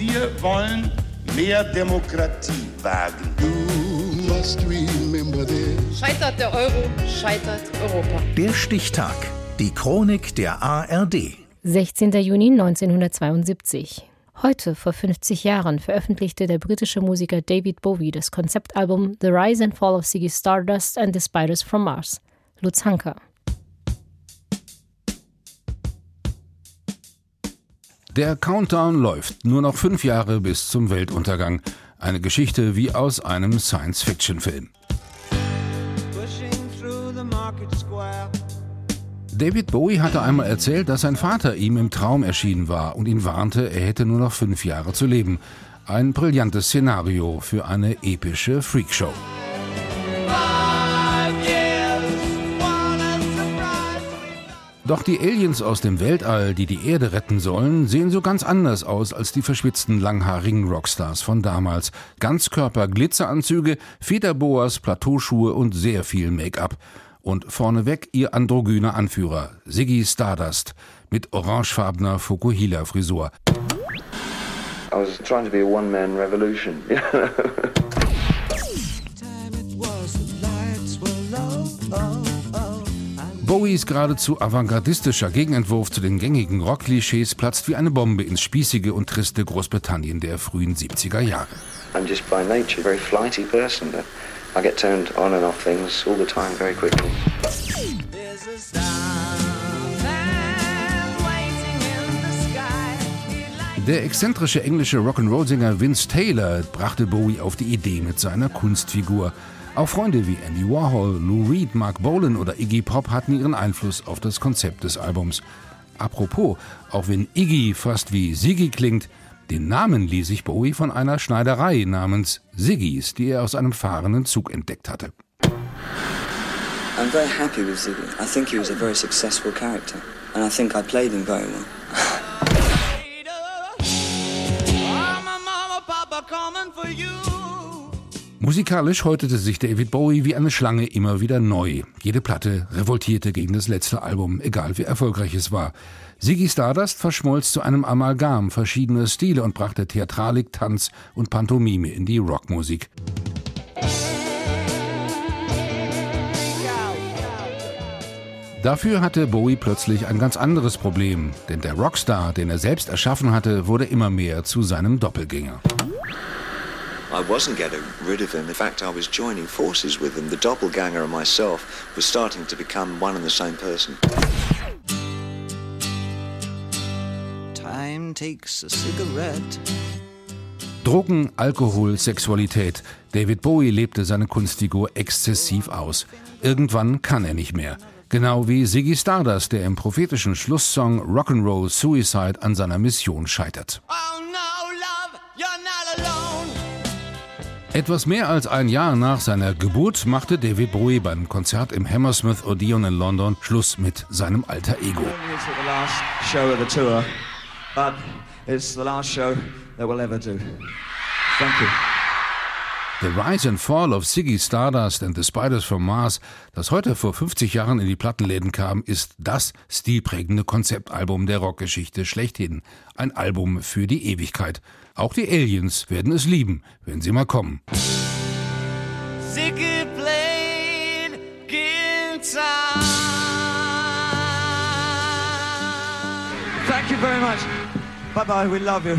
Wir wollen mehr Demokratie wagen. Scheitert der Euro, scheitert Europa. Der Stichtag. Die Chronik der ARD. 16. Juni 1972. Heute, vor 50 Jahren, veröffentlichte der britische Musiker David Bowie das Konzeptalbum The Rise and Fall of Ziggy Stardust and the Spiders from Mars. Lutz Hanker. Der Countdown läuft. Nur noch fünf Jahre bis zum Weltuntergang. Eine Geschichte wie aus einem Science-Fiction-Film. David Bowie hatte einmal erzählt, dass sein Vater ihm im Traum erschienen war und ihn warnte, er hätte nur noch fünf Jahre zu leben. Ein brillantes Szenario für eine epische Freakshow. Doch die Aliens aus dem Weltall, die die Erde retten sollen, sehen so ganz anders aus als die verschwitzten langhaarigen Rockstars von damals. Ganzkörper-Glitzeranzüge, Federboas, Plateauschuhe und sehr viel Make-up und vorneweg ihr androgyner Anführer, Siggy Stardust, mit orangefarbener Fukuhila-Frisur. I was trying to be a one-man revolution. Bowies geradezu avantgardistischer Gegenentwurf zu den gängigen Rock-Klischees platzt wie eine Bombe ins spießige und triste Großbritannien der frühen 70er Jahre. I'm just by nature a very flighty person. But I get turned on and off things all the time very quickly. Der exzentrische englische Rock'n'Roll-Sänger Vince Taylor brachte Bowie auf die Idee mit seiner Kunstfigur. Auch Freunde wie Andy Warhol, Lou Reed, Mark Bolan oder Iggy Pop hatten ihren Einfluss auf das Konzept des Albums. Apropos, auch wenn Iggy fast wie Siggy klingt, den Namen ließ sich Bowie von einer Schneiderei namens Siggys, die er aus einem fahrenden Zug entdeckt hatte. I'm very happy with Ziggy. I think he was a very successful character and I think I played him very well. Musikalisch häutete sich David Bowie wie eine Schlange immer wieder neu. Jede Platte revoltierte gegen das letzte Album, egal wie erfolgreich es war. Ziggy Stardust verschmolz zu einem Amalgam verschiedener Stile und brachte Theatralik, Tanz und Pantomime in die Rockmusik. Dafür hatte Bowie plötzlich ein ganz anderes Problem, denn der Rockstar, den er selbst erschaffen hatte, wurde immer mehr zu seinem Doppelgänger. I wasn't getting rid of him. In fact, I was joining forces with him. The doppelganger and myself was starting to become one and the same person. Time takes a cigarette. Drogen, Alkohol, Sexualität. David Bowie lebte seine Kunstfigur exzessiv aus. Irgendwann kann er nicht mehr. Genau wie Ziggy Stardust, der im prophetischen Schlusssong Rock'n'Roll Suicide an seiner Mission scheitert. Oh Etwas mehr als ein Jahr nach seiner Geburt machte David Bowie beim Konzert im Hammersmith Odeon in London Schluss mit seinem alter Ego. The Rise and Fall of Ziggy Stardust and the Spiders from Mars, das heute vor 50 Jahren in die Plattenläden kam, ist das stilprägende Konzeptalbum der Rockgeschichte schlechthin. Ein Album für die Ewigkeit. Auch die Aliens werden es lieben, wenn sie mal kommen. Ziggy played guitar. Thank you very much. Bye bye, we love you.